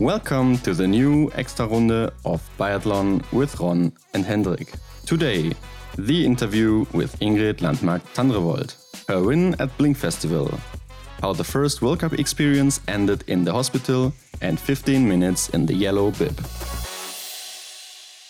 Welcome to the new extra runde of Biathlon with Ron and Hendrik. Today, the interview with Ingrid Landmark Tandrevold, her win at Blink Festival, how the first World Cup experience ended in the hospital, and 15 minutes in the yellow bib.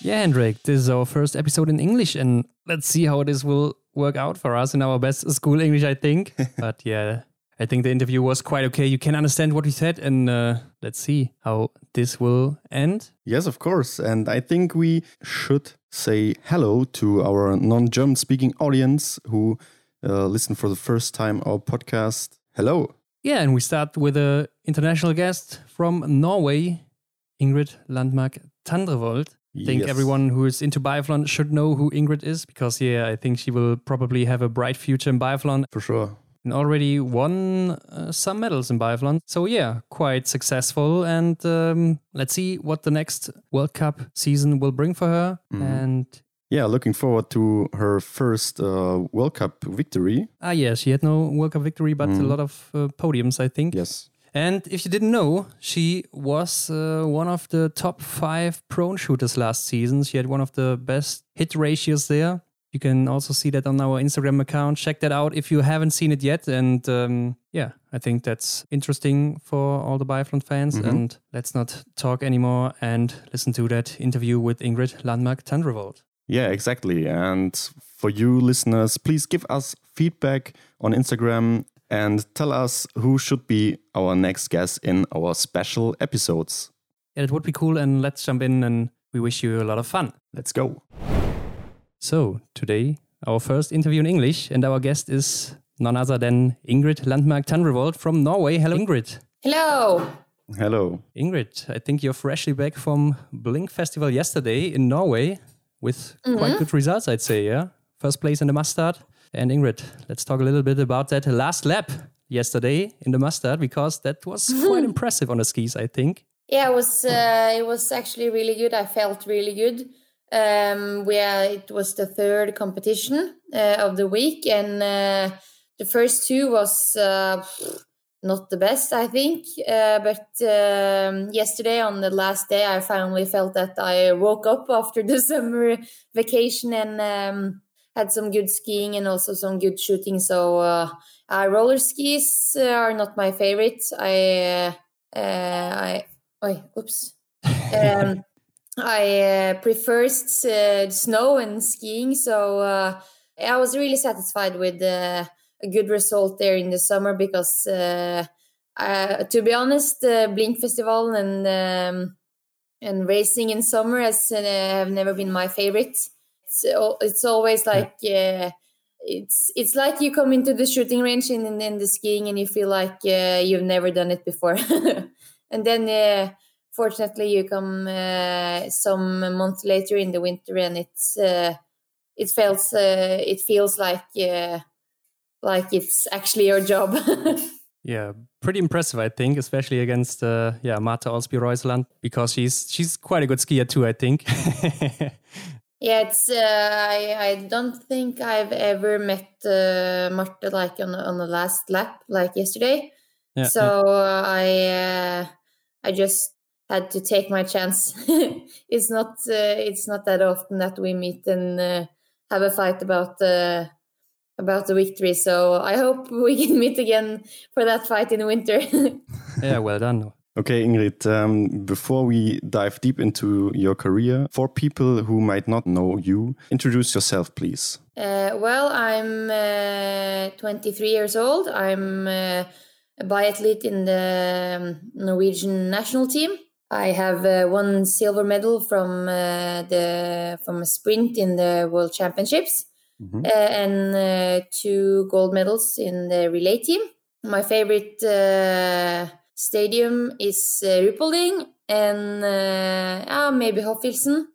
Yeah, Hendrik, this is our first episode in English, and let's see how this will work out for us in our best school English, I think. but yeah, I think the interview was quite okay. You can understand what we said, and uh, let's see how this will end. Yes, of course. And I think we should say hello to our non German speaking audience who uh, listen for the first time our podcast. Hello. Yeah, and we start with an international guest from Norway, Ingrid Landmark Tandrevold. I think Yes. everyone who is into biathlon should know who Ingrid is because, yeah, I think she will probably have a bright future in biathlon For sure. And already won uh, some medals in biathlon. So, yeah, quite successful. And um, let's see what the next World Cup season will bring for her. And Yeah, looking forward to her first uh, World Cup victory. ah, yeah, she had no World Cup victory, but a lot of uh, podiums, I think. Yes. And if you didn't know, she was uh, one of the top five prone shooters last season. She had one of the best hit ratios there. You can also see that on our Instagram account. Check that out if you haven't seen it yet. And um, yeah, I think that's interesting for all the biathlon fans. And let's not talk anymore and listen to that interview with Ingrid Landmark Tandrevold. Yeah, exactly. And for you listeners, please give us feedback on Instagram and tell us who should be our next guest in our special episodes. Yeah, it would be cool. And let's jump in and we wish you a lot of fun. Let's go. So, today, our first interview in English, and our guest is none other than Ingrid Landmark Tandrevold from Norway. Hello, Ingrid. Hello. Hello. Ingrid, I think you're freshly back from Blink Festival yesterday in Norway with quite good results, I'd say, yeah? First place in the mass start. And Ingrid, let's talk a little bit about that last lap yesterday in the mass start because that was quite impressive on the skis, I think. Yeah, it was uh, it was actually really good. I felt really good. Um, where it was the third competition uh, of the week, and uh, the first two was uh, not the best, I think. Uh, but um, yesterday, on the last day, I finally felt that I woke up after the summer vacation and um, had some good skiing and also some good shooting. So uh, uh, roller skis are not my favorite. I I oh, oops. I uh, prefer uh, snow and skiing, so uh, I was really satisfied with uh, a good result there in the summer because, uh, uh, to be honest, the Blink Festival and um, and racing in summer has uh, have never been my favorite. It's, it's always like uh, it's it's like you come into the shooting range and in the skiing and you feel like uh, you've never done it before, and then. Fortunately you come uh, some month later in the winter and it's uh, it feels uh, it feels like uh, like it's actually your job. Yeah, pretty impressive, I think, especially against uh, yeah Marte Olsbu Røiseland because she's she's quite a good skier too, I think. yeah it's uh, I, I don't think i've ever met uh, Marte like on, on the last lap like yesterday. Yeah, so uh, i uh, i just had to take my chance it's not uh, it's not that often that we meet and uh, have a fight about uh, about the victory so i hope we can meet again for that fight in the winter yeah, well done. Okay, Ingrid, um, before we dive deep into your career, for people who might not know you, introduce yourself, please. Uh, well, I'm uh, 23 years old. I'm uh, a biathlete in the um, Norwegian national team. I have uh, one silver medal from uh, the from a sprint in the World Championships, uh, and uh, two gold medals in the relay team. My favorite uh, stadium is uh, Ruhpolding and uh, ah, maybe Hochfilzen.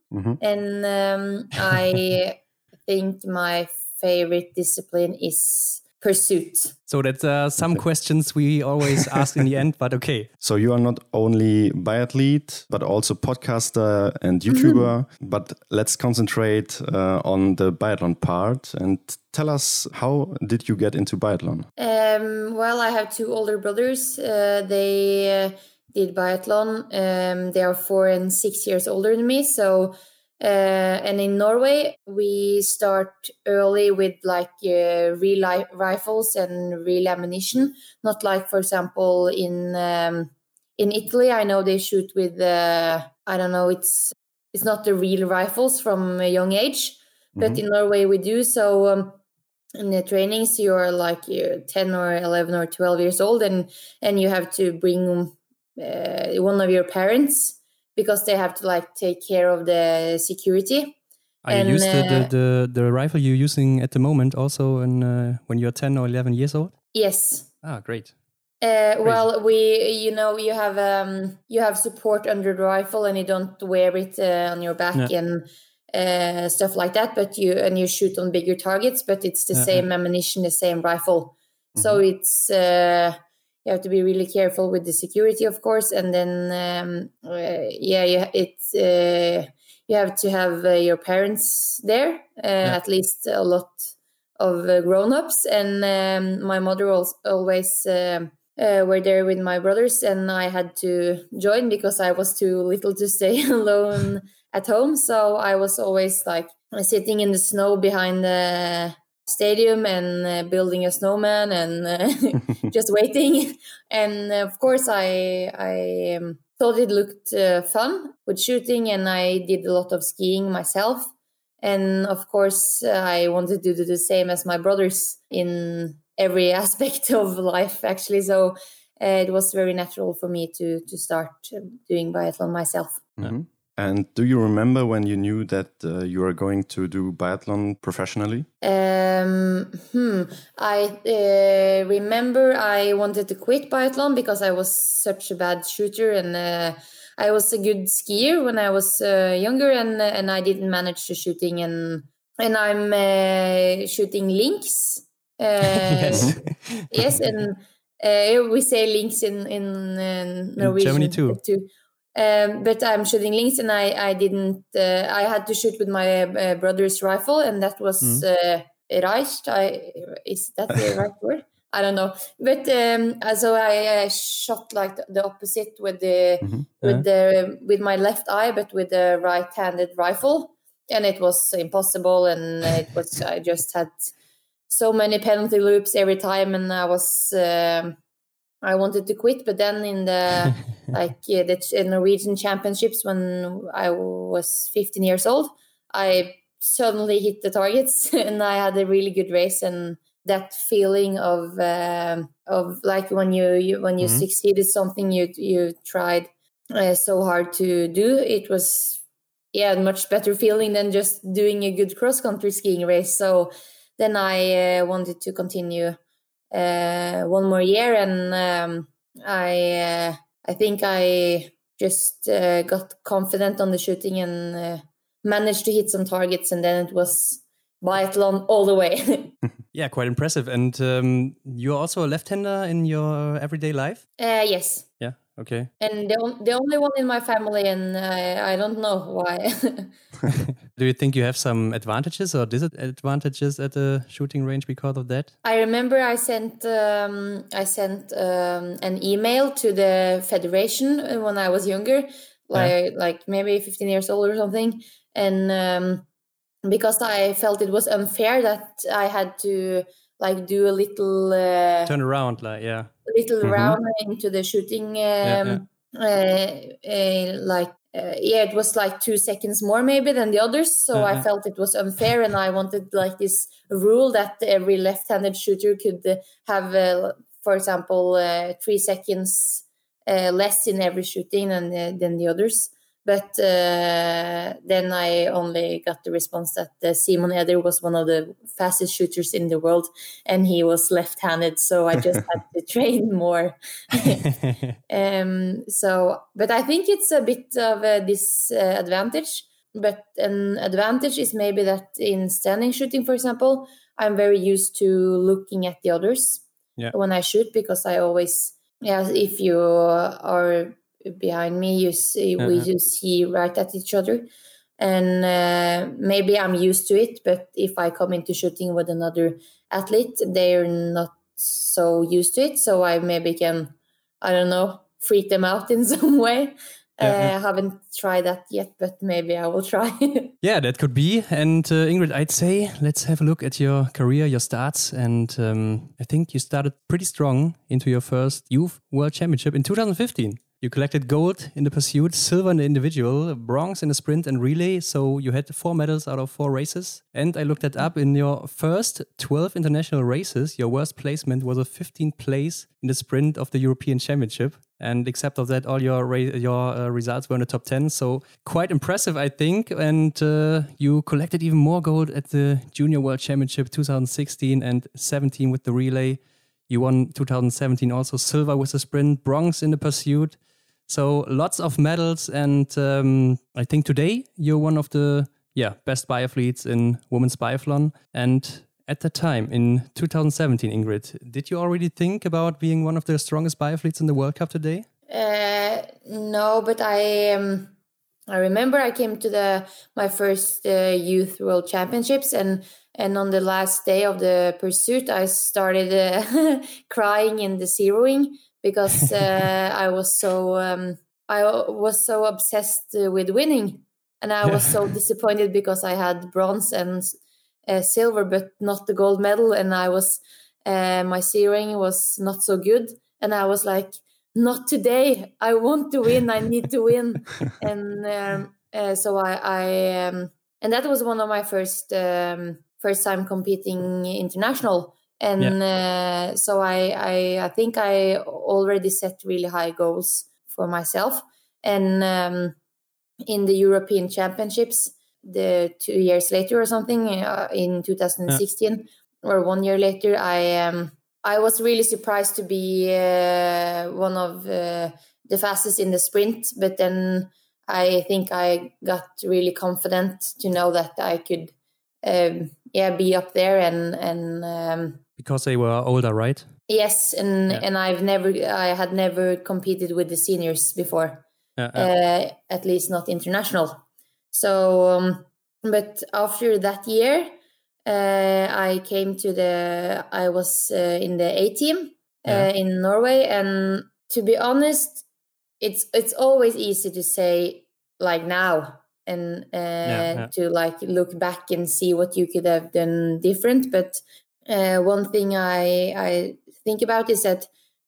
And um, I think my favorite discipline is pursuit. So that's uh, some questions we always ask in the end, but okay. So you are not only biathlete, but also podcaster and YouTuber. But let's concentrate uh, on the biathlon part and tell us how did you get into biathlon? Um, well, I have two older brothers. Uh, they uh, did biathlon. Um, they are four and six years older than me. So, uh, and in Norway, we start early with like uh, real rifles and real ammunition. Not like, for example, in um, in Italy, I know they shoot with uh, I don't know. It's it's not the real rifles from a young age, mm-hmm. but in Norway we do. So. Um, in the trainings you're like you're 10 or 11 or 12 years old and and you have to bring uh, one of your parents because they have to like take care of the security. Are and, you used uh, the, the, the rifle you're using at the moment also in, uh, when you're 10 or 11 years old? Yes. Ah, great. Uh, well, we, you know, you have um, you have support under the rifle, and you don't wear it uh, on your back yeah. and uh, stuff like that. But you and you shoot on bigger targets, but it's the same ammunition, the same rifle. Mm-hmm. So it's uh, you have to be really careful with the security, of course, and then um, uh, yeah, you, it's uh, you have to have uh, your parents there, uh, yeah. at least a lot of uh, grown-ups, and um, my mother was always. Um, uh, were there with my brothers, and I had to join because I was too little to stay alone at home. So I was always like sitting in the snow behind the stadium and uh, building a snowman and uh, just waiting. And of course, I I um, thought it looked uh, fun with shooting, and I did a lot of skiing myself. And of course, I wanted to do the same as my brothers in every aspect of life, actually. So uh, it was very natural for me to to start um, doing biathlon myself. Mm-hmm. And do you remember when you knew that uh, you were going to do biathlon professionally? Um, hmm. I uh, remember I wanted to quit biathlon because I was such a bad shooter and uh, I was a good skier when I was uh, younger and and I didn't manage the shooting and and I'm uh, shooting links. yes. yes, and uh, we say links in in, Norwegian in Germany too. too. Um, but I'm shooting links, and I I didn't. Uh, I had to shoot with my uh, brother's rifle, and that was mm. uh, Reicht. I is that the right word? I don't know, but um, so I uh, shot like the, opposite with the mm-hmm. with the with my left eye, but with the right-handed rifle, and it was impossible. And it was I just had so many penalty loops every time, and I was. Um, I wanted to quit, but then in the like yeah, the Norwegian championships when I was 15 years old, I suddenly hit the targets and I had a really good race and that feeling of um, of like when you, you when you mm-hmm. succeeded something you you tried uh, so hard to do it was yeah much better feeling than just doing a good cross country skiing race so then I uh, wanted to continue uh, one more year, and um, I uh, I think I just uh, got confident on the shooting and managed to hit some targets, and then it was biathlon all the way. yeah, quite impressive. And um, you're also a left-hander in your everyday life? Uh, yes. Yeah. Okay. And the, the only one in my family, and I, I don't know why. Do you think you have some advantages or disadvantages at the shooting range because of that? I remember I sent um, I sent um, an email to the federation when I was younger, like yeah. like maybe 15 years old or something, and um, because I felt it was unfair that I had to like do a little uh, turn around, like yeah A little mm-hmm. round into the shooting. Um, yeah, yeah. Uh, uh, like uh, yeah, it was like two seconds more maybe than the others. So I felt it was unfair, and I wanted like this rule that every left-handed shooter could have, uh, for example, uh, three seconds uh, less in every shooting than than the others. But uh, then I only got the response that uh, Simon Eder was one of the fastest shooters in the world, and he was left-handed, so I just had to train more. um, so, but I think it's a bit of a disadvantage. But an advantage is maybe that in standing shooting, for example, I'm very used to looking at the others yeah. when I shoot because I always, yeah, if you are behind me you see uh-huh. we just see right at each other and uh, maybe i'm used to it but if i come into shooting with another athlete they're not so used to it so i maybe can i don't know freak them out in some way. Yeah, uh, haven't tried that yet, but maybe I will try. yeah, that could be. And uh, Ingrid, I'd say let's have a look at your career, your starts. And um, I think you started pretty strong into your first Youth World Championship in 2015. You collected gold in the pursuit, silver in the individual, bronze in the sprint and relay. So you had four medals out of four races. And I looked that up in your first 12 international races. Your worst placement was a 15th place in the sprint of the European Championship. And except of that, all your your uh, results were in the top 10. So quite impressive, I think. And uh, you collected even more gold at the Junior World Championship 2016 and 17 with the relay. You won 2017 also silver with the sprint, bronze in the pursuit. So lots of medals, and um, I think today you're one of the yeah best biathletes in women's biathlon. And at that time in 2017, Ingrid, did you already think about being one of the strongest biathletes in the World Cup today? Uh, no, but I um, I remember I came to the my first uh, youth world championships and and on the last day of the pursuit I started uh, crying in the zeroing because uh, I was so um, I was so obsessed with winning, and I was so disappointed because I had bronze and uh, silver, but not the gold medal, and I was uh, my zeroing was not so good, and I was like, not today. I want to win. I need to win, and um, uh, so I, I um, and that was one of my first um, first time competing international and yeah. uh, so I, I, I think I already set really high goals for myself. And um, in the European Championships, the two years later or something uh, in 2016 yeah. or one year later, I um, I was really surprised to be uh, one of uh, the fastest in the sprint. But then I think I got really confident to know that I could, um, yeah, be up there and and um, because they were older, right? Yes, and yeah. and I've never, I had never competed with the seniors before, uh, uh, at least not international. So, um, but after that year, uh, I came to the, I was uh, in the A team uh, yeah. in Norway, and to be honest, it's it's always easy to say like now and uh, yeah, to like look back and see what you could have done different, but uh, one thing I I think about is that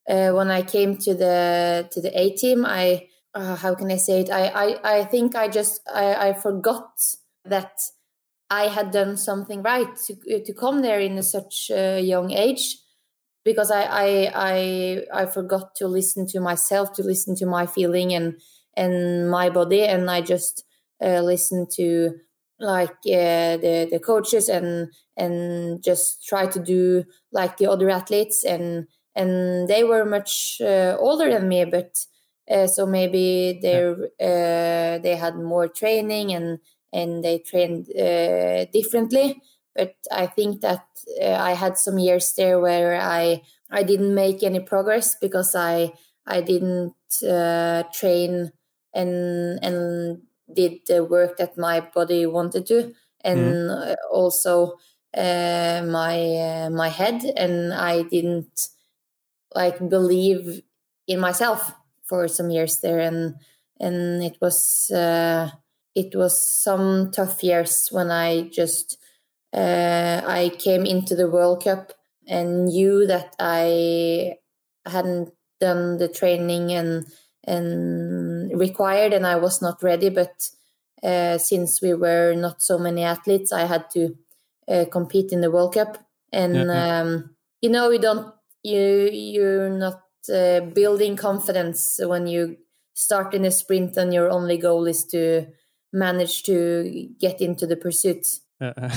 uh, when I came to the to the A team, I uh, how can I say it? I I, I think I just I, I forgot that I had done something right to to come there in such a young age because I I I I forgot to listen to myself, to listen to my feeling and and my body, and I just uh, listened to like uh, the the coaches and and just try to do like the other athletes and and they were much uh, older than me but uh, so maybe they uh, they had more training and and they trained uh, differently. But i think that uh, i had some years there where i i didn't make any progress because i i didn't train and and did the work that my body wanted to, and mm. also uh, my uh, my head, and I didn't like believe in myself for some years there, and and it was uh, it was some tough years when I just uh, I came into the World Cup and knew that I hadn't done the training and and required, and I was not ready. But uh, since we were not so many athletes, I had to uh, compete in the World Cup, and yeah, um, you know, you don't you you're not uh, building confidence when you start in a sprint and your only goal is to manage to get into the pursuit. Uh,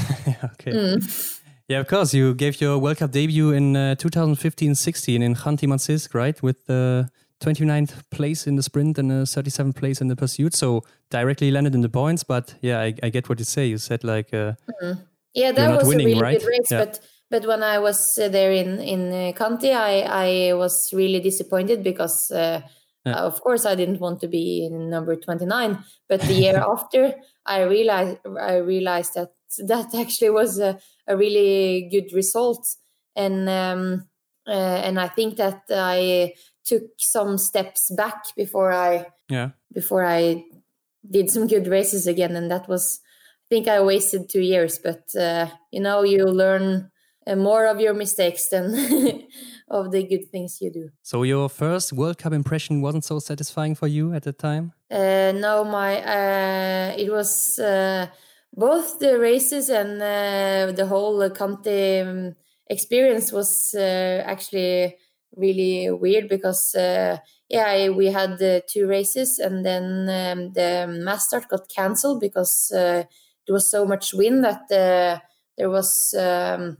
okay. Mm. Yeah, of course. You gave your World Cup debut in 2015-16 uh, in Khanty-Mansiysk, right? With the 29th place in the sprint and a 37th place in the pursuit. So directly landed in the points. But yeah, I, I get what you say. You said like, uh, mm-hmm. yeah, that was winning, a really right? good race. Yeah. But but when I was uh, there in in uh, I I was really disappointed because. Uh, yeah. of course, I didn't want to be in number 29, but the year after, I realized I realized that that actually was a, a really good result, and um, uh, and I think that I took some steps back before I yeah before I did some good races again, and that was I think I wasted two years, but uh, you know you learn uh, more of your mistakes than of the good things you do. So your first World Cup impression wasn't so satisfying for you at the time. Uh, no, my uh, it was uh, both the races and uh, the whole Khanty um, experience was uh, actually really weird because uh, yeah we had the two races and then um, the mass start got cancelled because there was so much wind that there was um,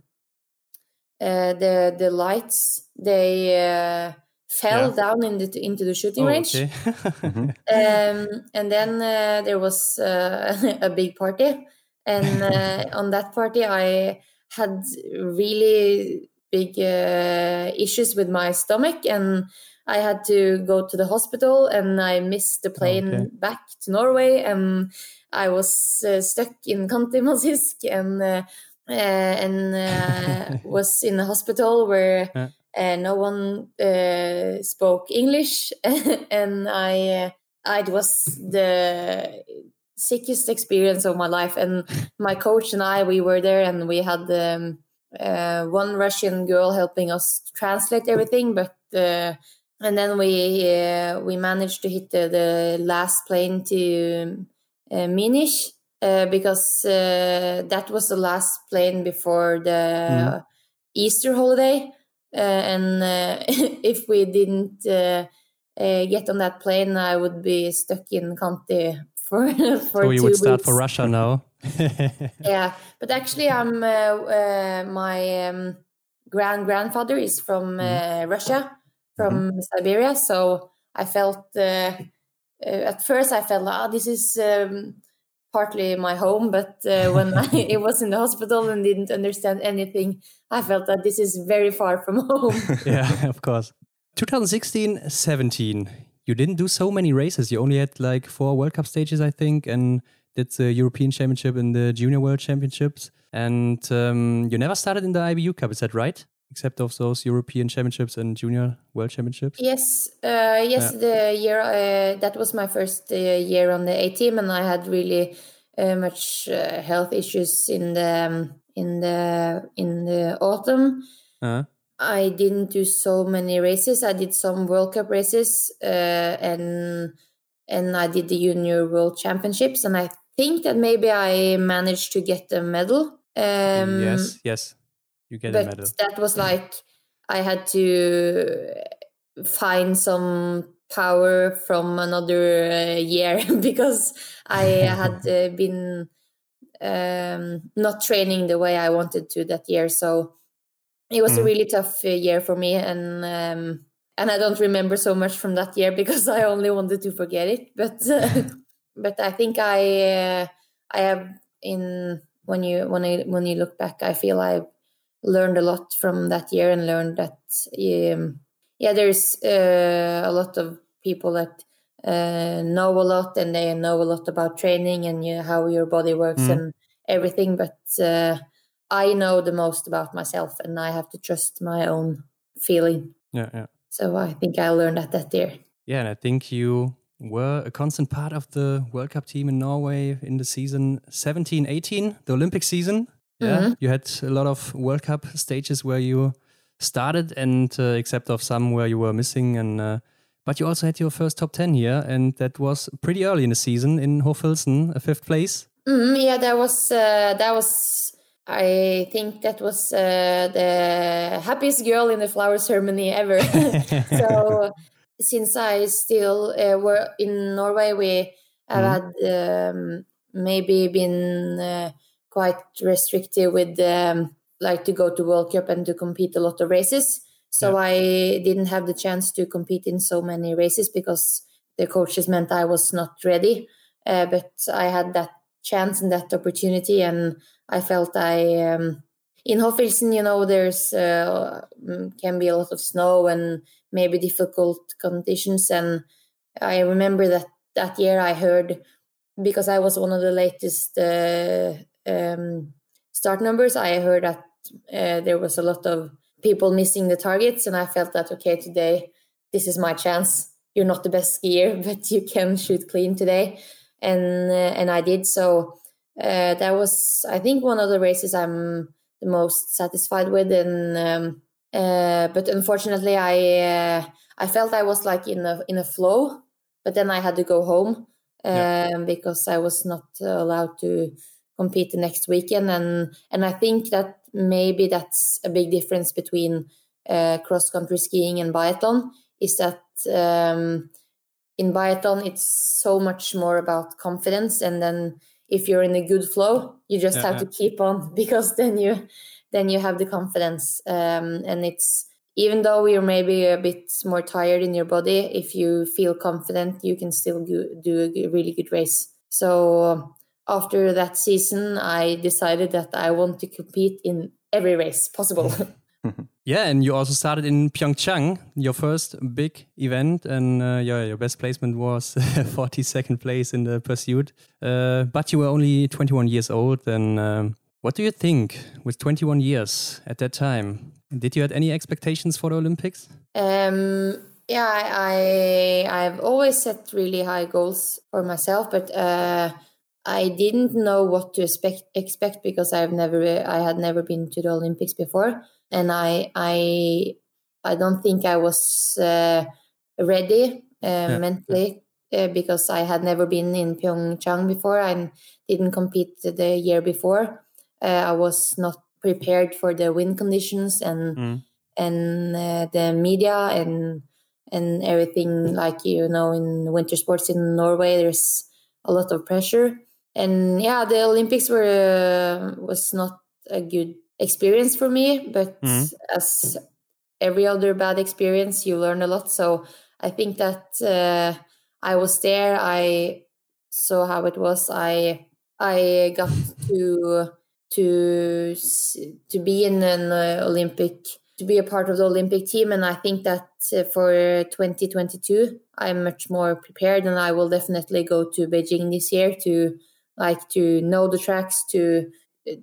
the the lights they fell yeah. down in the, into the shooting oh, range. Okay. mm-hmm. um, and then uh, there was uh, a big party. And uh, on that party, I had really big uh, issues with my stomach. And I had to go to the hospital and I missed the plane okay. back to Norway. And I was uh, stuck in Khanty-Mansiysk and uh, and was in the hospital where uh, no one uh, spoke English, and I uh, it was the sickest experience of my life. And my coach and I, we were there, and we had um, uh, one Russian girl helping us translate everything, but. Uh, and then we uh, we managed to hit the, the last plane to uh, Minsk because that was the last plane before the mm. Easter holiday. Uh, and uh, if we didn't uh, get on that plane, I would be stuck in Khanty for for so you would start for Russia now. yeah, but actually, I'm my um, grand grandfather is from mm. Russia, from mm-hmm. Siberia. So I felt at first I felt, ah, oh, this is. Um, partly my home, but uh, when I was in the hospital and didn't understand anything, I felt that this is very far from home. yeah, of course. 2016 17, you didn't do so many races. You only had like four World Cup stages, I think, and did the European Championship and the Junior World Championships. And um, you never started in the IBU Cup, is that right? except of those European Championships and Junior World Championships? Yes, uh, yes. Yeah. The year uh, that was my first uh, year on the A team, and I had really uh, much uh, health issues in the um, in the in the autumn. -huh. I didn't do so many races. I did some World Cup races, uh, and and I did the Junior World Championships, and I think that maybe I managed to get a medal. Um, yes, yes you get a medal. That was like I had to find some power from another uh, year because I had uh, been um, not training the way I wanted to that year. So it was mm. a really tough uh, year for me, and um, and I don't remember so much from that year because I only wanted to forget it. But but I think I uh, I have in when you when I when you look back, I feel I've learned a lot from that year and learned that um, yeah there's uh, a lot of people that uh, know a lot and they know a lot about training and you know, how your body works mm. and everything but uh, i know the most about myself and i have to trust my own feeling. Yeah yeah. So i think i learned that that year. Yeah and i think you were a constant part of the world cup team in norway in the season 17 18 the olympic season yeah, mm -hmm. you had a lot of World Cup stages where you started, and uh, except of some where you were missing, and uh, but you also had your first top ten here, and that was pretty early in the season in Hochfilzen, a fifth place. Mm -hmm, yeah, that was uh, that was. I think that was uh, the happiest girl in the flower ceremony ever. so since I still uh, were in Norway, we have mm -hmm. had um, maybe been uh, quite restrictive with um, like to go to World Cup and to compete a lot of races. So yeah. I didn't have the chance to compete in so many races because the coaches meant I was not ready. Uh, but I had that chance and that opportunity, and I felt I um, in Hochfilzen, you know, there's uh, mm, can be a lot of snow and maybe difficult conditions. And I remember that that year I heard because I was one of the latest uh, um, start numbers, I heard that uh, there was a lot of people missing the targets, and I felt that okay, today this is my chance. You're not the best skier, but you can shoot clean today, and uh, and I did. So uh, that was, I think, one of the races I'm the most satisfied with. And um, uh, but unfortunately, I uh, I felt I was like in a in a flow, but then I had to go home um, yeah. because I was not allowed to compete the next weekend. And and I think that maybe that's a big difference between uh, cross country skiing and biathlon is that um, in biathlon it's so much more about confidence and then if you're in a good flow you just yeah, have yeah. to keep on because then you then you have the confidence. Um, and it's even though you're maybe a bit more tired in your body if you feel confident you can still do, do a really good race. So after that season i decided that i want to compete in every race possible yeah, and you also started in Pyeongchang, your first big event, and uh, your your best placement was 42nd place in the pursuit. Uh, but you were only 21 years old, and um, what do you think with 21 years at that time? Did you had any expectations for the Olympics? Um, yeah, I, I have always set really high goals for myself, but uh, I didn't know what to expect expect because I've never I had never been to the Olympics before and I I I don't think I was uh, ready uh, yeah. mentally uh, because I had never been in Pyeongchang before. I didn't compete the year before. Uh, I was not prepared for the wind conditions and mm. and uh, the media and and everything. Like you know, in winter sports in Norway, there's a lot of pressure. And yeah, the Olympics were was not a good experience for me, but mm. as every other bad experience, you learn a lot. So I think that uh, I was there. I saw how it was. I I got to to to be in an uh, Olympic to be a part of the Olympic team, and I think that uh, for 2022, I'm much more prepared, and I will definitely go to Beijing this year to like to know the tracks to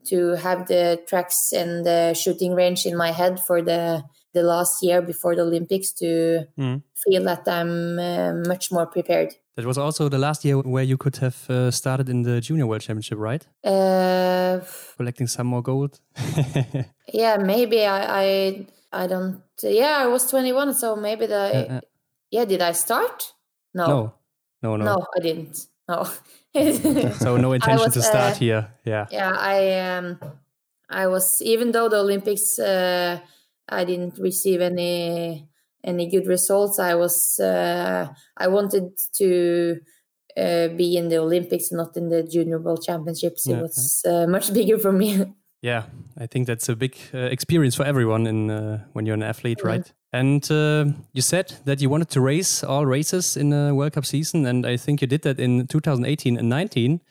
to have the tracks and the shooting range in my head for the the last year before the Olympics to mm. feel that I'm uh, much more prepared. That was also the last year where you could have uh, started in the Junior World Championship, right? Uh, Collecting some more gold. yeah, maybe I, I I don't. Yeah, I was 21, so maybe the. yeah, did I start? No. No, no, no. No, I didn't. No. so no intention was, to start uh, here. Yeah. Yeah, I um, I was even though the Olympics uh, I didn't receive any any good results. I was uh, I wanted to uh, be in the Olympics, not in the Junior World Championships. It yeah. was uh, much bigger for me. Yeah, I think that's a big uh, experience for everyone in uh, when you're an athlete, right? And uh, you said that you wanted to race all races in a World Cup season, and I think you did that in 2018 and 19.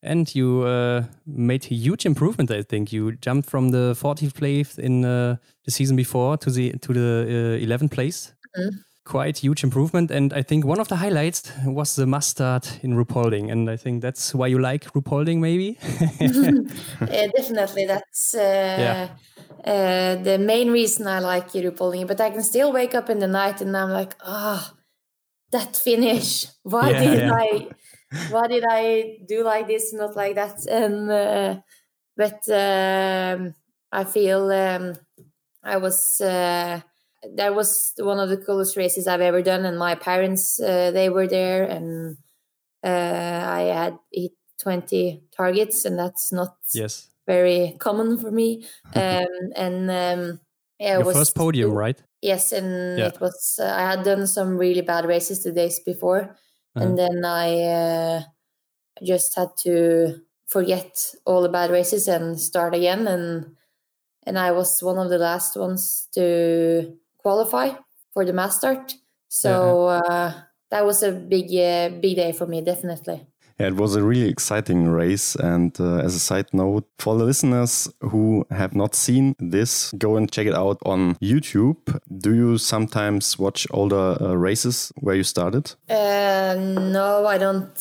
And you uh, made a huge improvement. I think you jumped from the 40th place in uh, the season before to the to the 11th uh, place. Mm quite huge improvement. And I think one of the highlights was the mass start in Ruhpolding. And I think that's why you like Ruhpolding, maybe? yeah, definitely. That's uh, yeah. uh, the main reason I like Ruhpolding. But I can still wake up in the night and I'm like, ah, oh, that finish. Why yeah, did I? Why did I do like this, not like that? And uh, but um, I feel um, I was uh, that was one of the coolest races I've ever done, and my parents uh, they were there, and uh, I had hit twenty targets, and that's not yes very common for me. Um, and um, yeah, Your was, first podium, right? Yes, and yeah. it was. Uh, I had done some really bad races the days before, uh-huh. and then I uh, just had to forget all the bad races and start again, and and I was one of the last ones to qualify for the mass start. So uh, that was a big, uh, big day for me, definitely. Yeah, it was a really exciting race. And uh, as a side note, for the listeners who have not seen this, go and check it out on YouTube. Do you sometimes watch older uh, races where you started? Uh, no, I don't.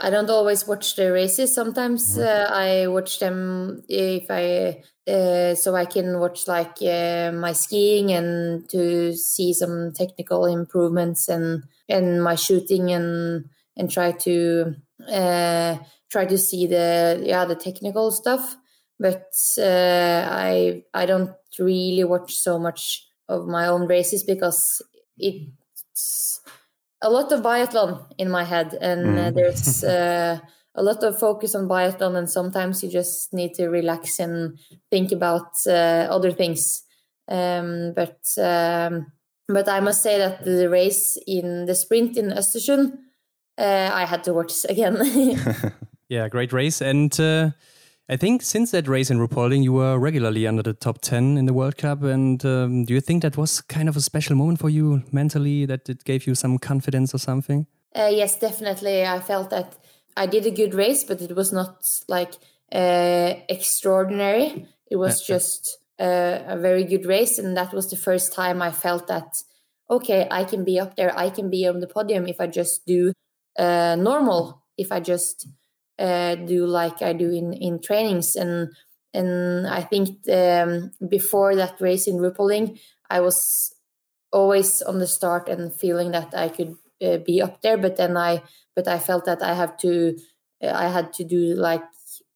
I don't always watch the races. Sometimes mm-hmm. uh, I watch them if I uh, so I can watch like uh, my skiing and to see some technical improvements and and my shooting and and try to uh, try to see the yeah the technical stuff. But uh, I I don't really watch so much of my own races because it's a lot of biathlon in my head and mm. there's a lot of focus on biathlon and sometimes you just need to relax and think about uh, other things. Um, but um, but I must say that the race in the sprint in Östersund uh, I had to watch again. Yeah great race. And uh, I think since that race in Ruhpolding you were regularly under the top 10 in the World Cup and um, do you think that was kind of a special moment for you mentally that it gave you some confidence or something uh, yes definitely I felt that I did a good race, but it was not like uh, extraordinary. It was yeah. just uh, a very good race, and that was the first time I felt that okay, I can be up there. I can be on the podium if I just do uh, normal. If I just uh, do like I do in in trainings, and and I think um, before that race in Ruhpolding, I was always on the start and feeling that I could uh, be up there, but then I but I felt that I have to I had to do like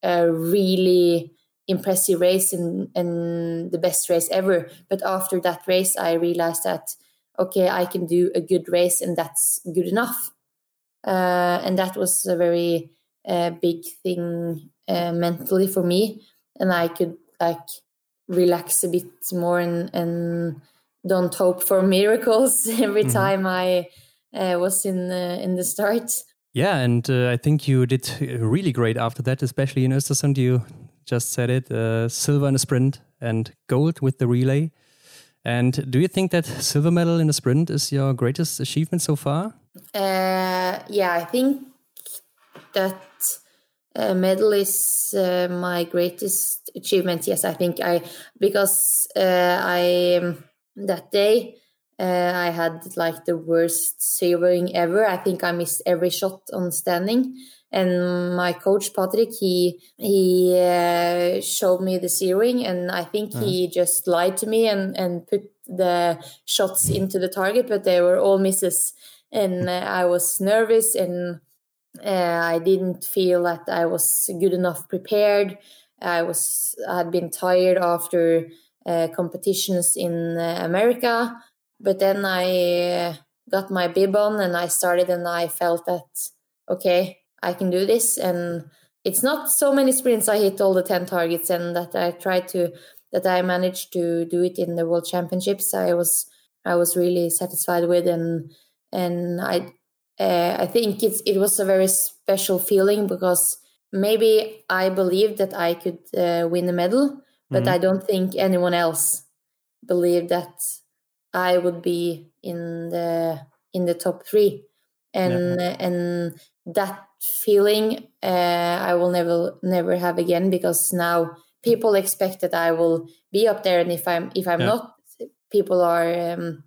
a really impressive race and and the best race ever. But after that race, I realized that okay, I can do a good race and that's good enough. Uh, and that was a very uh, big thing uh, mentally for me, and I could like relax a bit more and and don't hope for miracles every mm-hmm. time I uh, was in uh, in the start. Yeah, and uh, I think you did really great after that, especially in Östersund. You just said it: uh, silver in the sprint and gold with the relay. And do you think that silver medal in the sprint is your greatest achievement so far? Uh, yeah, I think that uh, medal is uh, my greatest achievement. Yes, I think I because uh, I um, that day uh, I had like the worst zeroing ever. I think I missed every shot on standing. And my coach Patrick, he he uh, showed me the zeroing, and I think mm. he just lied to me and and put the shots into the target, but they were all misses. And uh, I was nervous, and uh, I didn't feel that I was good enough prepared. I was I had been tired after uh, competitions in uh, America but then I got my bib on and I started and I felt that, okay, I can do this. And it's not so many sprints I hit all the 10 targets and that I tried to, that I managed to do it in the world championships. I was, I was really satisfied with and, and I, uh, I think it's, it was a very special feeling because maybe I believed that I could uh, win a medal, but mm-hmm. I don't think anyone else believed that I would be in the in the top three, and yeah. and that feeling uh, I will never never have again because now people expect that I will be up there, and if I'm if I'm yeah. not, people are um,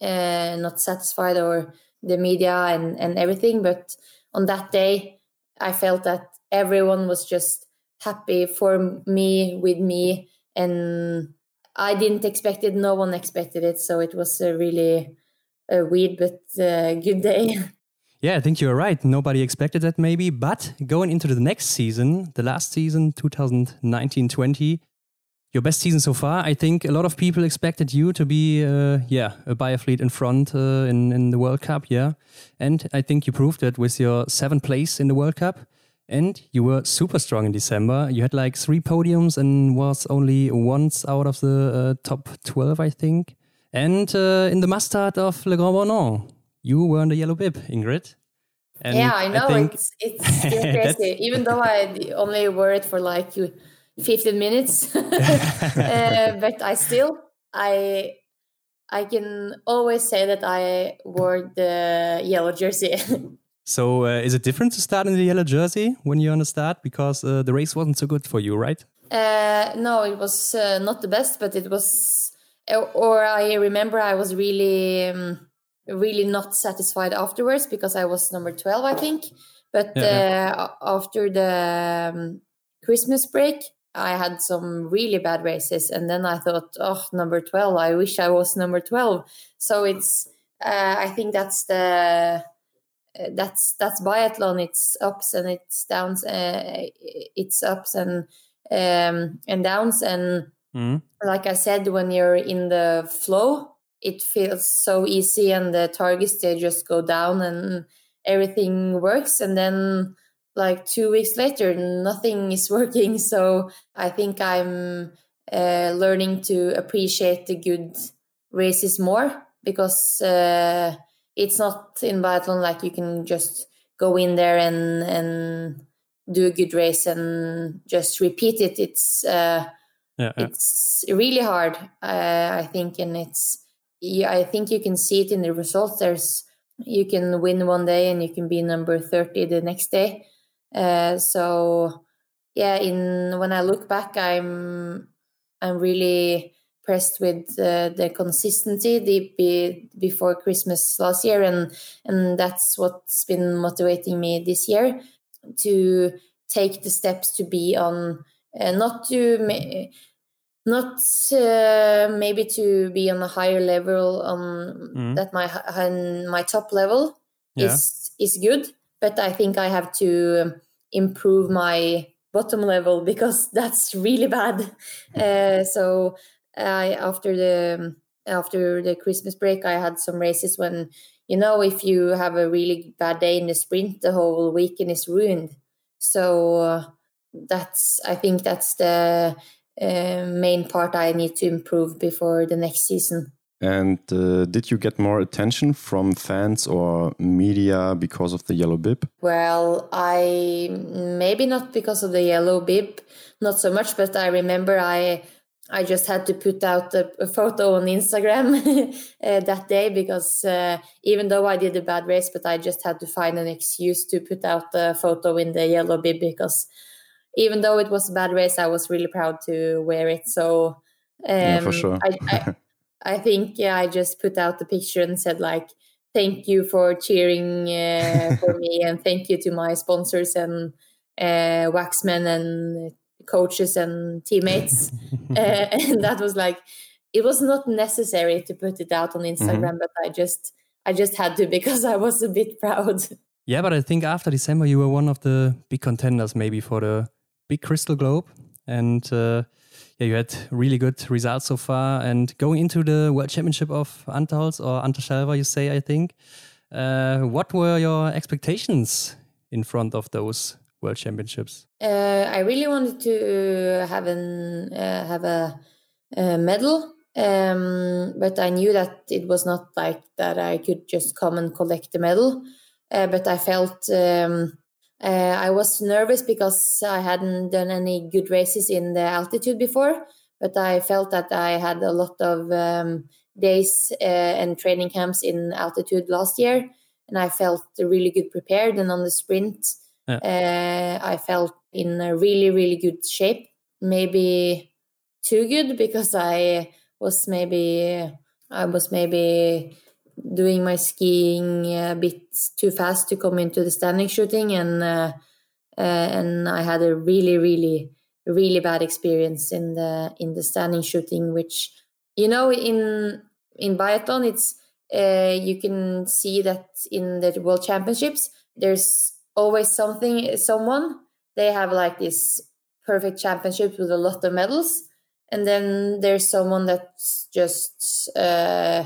uh, not satisfied or the media and and everything. But on that day, I felt that everyone was just happy for me with me and I didn't expect it. No one expected it. So it was a really a weird but uh, good day. Yeah, I think you're right. Nobody expected that, maybe. But going into the next season, the last season, 2019 20, your best season so far, I think a lot of people expected you to be, uh, yeah, a biathlete in front uh, in, in the World Cup, yeah. And I think you proved it with your seventh place in the World Cup. And you were super strong in December. You had like three podiums and was only once out of the uh, top 12, I think. And uh, in the mass start of Le Grand Bornand, you were in the yellow bib, Ingrid. And yeah, I know. I think... It's, it's crazy. Even though I only wore it for like 15 minutes. uh, but I still, I I can always say that I wore the yellow jersey. So uh, is it different to start in the yellow jersey when you're on the start because uh, the race wasn't so good for you, right? Uh, no, it was uh, not the best, but it was. Or I remember I was really, um, really not satisfied afterwards because I was number twelve, I think. But yeah, uh, after the um, Christmas break, I had some really bad races, and then I thought, oh, number twelve. I wish I was number twelve. So it's. Uh, I think that's the. Uh, that's that's biathlon. It's ups and it's downs. Uh, it's ups and um, and downs. And mm. like I said, when you're in the flow, it feels so easy, and the targets they just go down, and everything works. And then like two weeks later, nothing is working. So I think I'm uh, learning to appreciate the good races more because uh, it's not in biathlon like you can just go in there and and do a good race and just repeat it. It's uh, yeah, yeah. it's really hard, uh, I think, and it's yeah, I think you can see it in the results. There's you can win one day and you can be number 30 the next day uh, so yeah in when i look back i'm i'm really impressed with uh, the consistency the, be, before christmas last year and and that's what's been motivating me this year to take the steps to be on uh, not to ma- not uh, maybe to be on a higher level on mm. that my my top level yeah. is is good but i think i have to improve my bottom level because that's really bad. Uh, so i after the after the christmas break i had some races when you know if you have a really bad day in the sprint the whole weekend is ruined. So uh, that's i think that's the uh, main part I need to improve before the next season. And uh, did you get more attention from fans or media because of the yellow bib? Well, I maybe not because of the yellow bib, not so much, but I remember I I just had to put out a, a photo on Instagram uh, that day because uh, even though I did a bad race, but I just had to find an excuse to put out the photo in the yellow bib because even though it was a bad race, I was really proud to wear it. So um, yeah, for um, sure. I, I, I, think yeah, I just put out the picture and said like, "Thank you for cheering uh, for me, and thank you to my sponsors and uh, waxmen and coaches and teammates." uh, and that was like, it was not necessary to put it out on Instagram, mm-hmm. but I just I just had to because I was a bit proud. Yeah, but I think after December you were one of the big contenders maybe for the big crystal globe and uh, yeah you had really good results so far. And going into the world championship of Antholz or Anterselva you say I think uh, what were your expectations in front of those world championships? Uh, I really wanted to have an uh, have a, a medal um, but I knew that it was not like that I could just come and collect the medal. Uh, but I felt um, uh, I was nervous because I hadn't done any good races in the altitude before, but I felt that I had a lot of um, days uh, and training camps in altitude last year, and I felt really good prepared. And on the sprint, yeah. uh, I felt in a really, really good shape. Maybe too good because I was maybe I was maybe doing my skiing a bit too fast to come into the standing shooting and uh, uh, and I had a really really really bad experience in the in the standing shooting which you know in in biathlon it's uh, you can see that in the world championships there's always something someone they have like this perfect championship with a lot of medals and then there's someone that's just uh,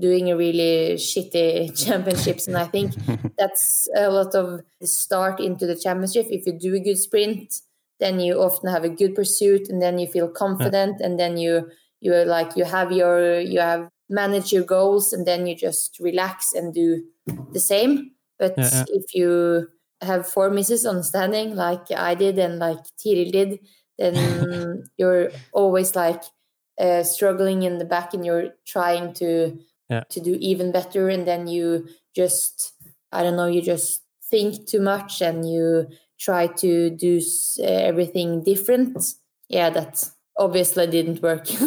doing a really shitty championships and i think that's a lot of the start into the championship if you do a good sprint then you often have a good pursuit and then you feel confident yeah. and then you you are like you have your you have manage your goals and then you just relax and do the same but yeah, yeah. if you have four misses on standing like i did and like Tiril did then you're always like uh, struggling in the back and you're trying to yeah. to do even better and then you just i don't know you just think too much and you try to do uh, everything different yeah that obviously didn't work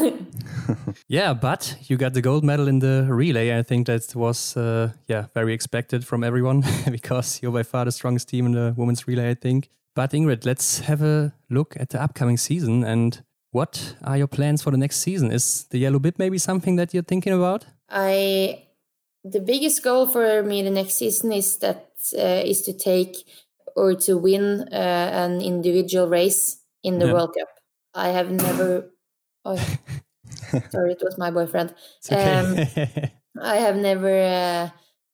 Yeah, but you got the gold medal in the relay. I think that was uh, yeah very expected from everyone because you're by far the strongest team in the women's relay. I think. But Ingrid, let's have a look at the upcoming season and what are your plans for the next season? Is the yellow bib maybe something that you're thinking about? I the biggest goal for me the next season is that uh, is to take or to win uh, an individual race in the yeah. World Cup. I have never. Oh, sorry, it was my boyfriend. Okay. um, I have never uh,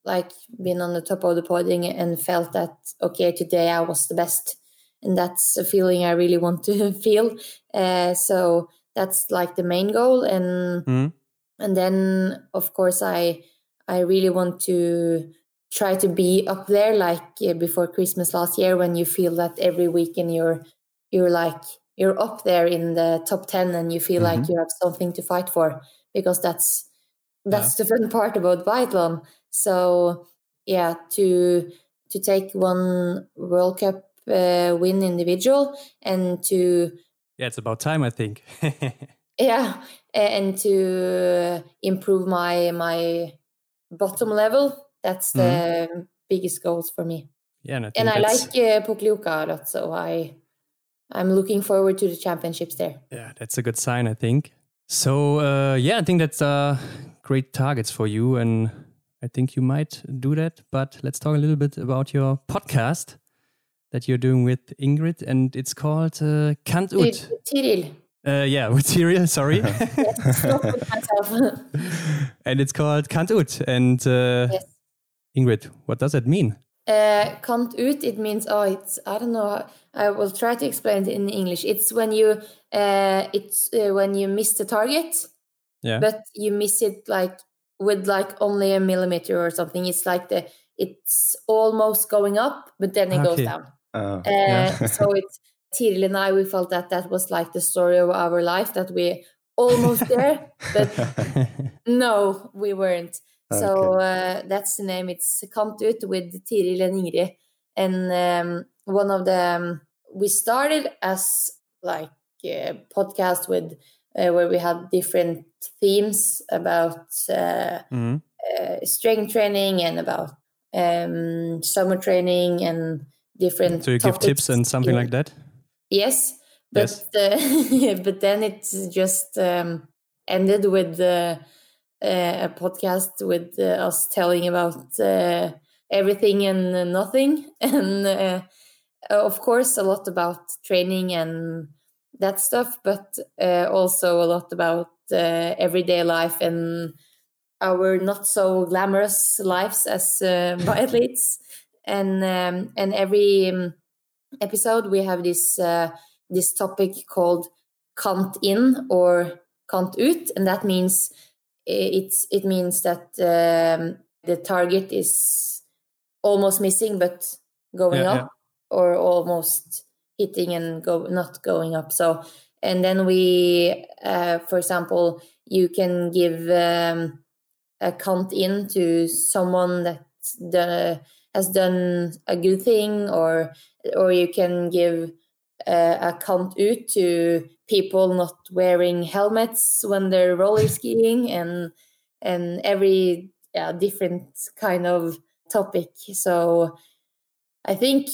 like been on the top of the podium and felt that okay today I was the best and that's a feeling I really want to feel. Uh, so that's like the main goal, and mm. And then of course I I really want to try to be up there like uh, before Christmas last year when you feel that every weekend you're you're like you're up there in the top 10 and you feel mm-hmm. like you have something to fight for because that's that's yeah. the fun part about biathlon so yeah to to take one world cup uh, win individual and to yeah it's about time i think yeah and to improve my my bottom level that's the mm-hmm. biggest goals for me yeah and i, and I like uh, Pokljuka a lot so i i'm looking forward to the championships there yeah that's a good sign i think so uh, yeah i think that's uh, great targets for you and I think you might do that, but let's talk a little bit about your podcast that you're doing with Ingrid, and it's called uh, Kant ut. Tiril. Uh, yeah, with Tiril, sorry. and it's called Kant ut. And uh, yes. Ingrid, what does that mean? Uh, Kant ut, it means, oh, it's, I don't know, I will try to explain it in English. It's when you, uh, it's uh, when you miss the target, yeah. but you miss it like with like only a millimeter or something. It's like the, it's almost going up, but then it okay. goes down. Oh, yeah. Uh, so it's Tiril and I. We felt that that was like the story of our life that we almost there, but no, we weren't. Okay. So uh, that's the name. It's Kant ut with Tiril and Ingrid, and um, one of them we started as like a podcast with uh, where we had different themes about uh, mm-hmm. uh, strength training and about um, summer training and different. So you give tips and something like that. Yes, but yes. Uh, but then it just um, ended with uh, a podcast with uh, us telling about uh, everything and nothing, and uh, of course a lot about training and that stuff, but uh, also a lot about everyday life and our not so glamorous lives as biathletes and um, and every um, episode we have this uh, this topic called kant in or kant ut, and that means it's it means that um, the target is almost missing but going yeah, up, yeah. or almost hitting and go not going up. So and then we, uh, for example, you can give um, a kant in to someone that the has done a good thing or or you can give uh, a kant ut to people not wearing helmets when they're roller skiing and and every yeah, different kind of topic so i think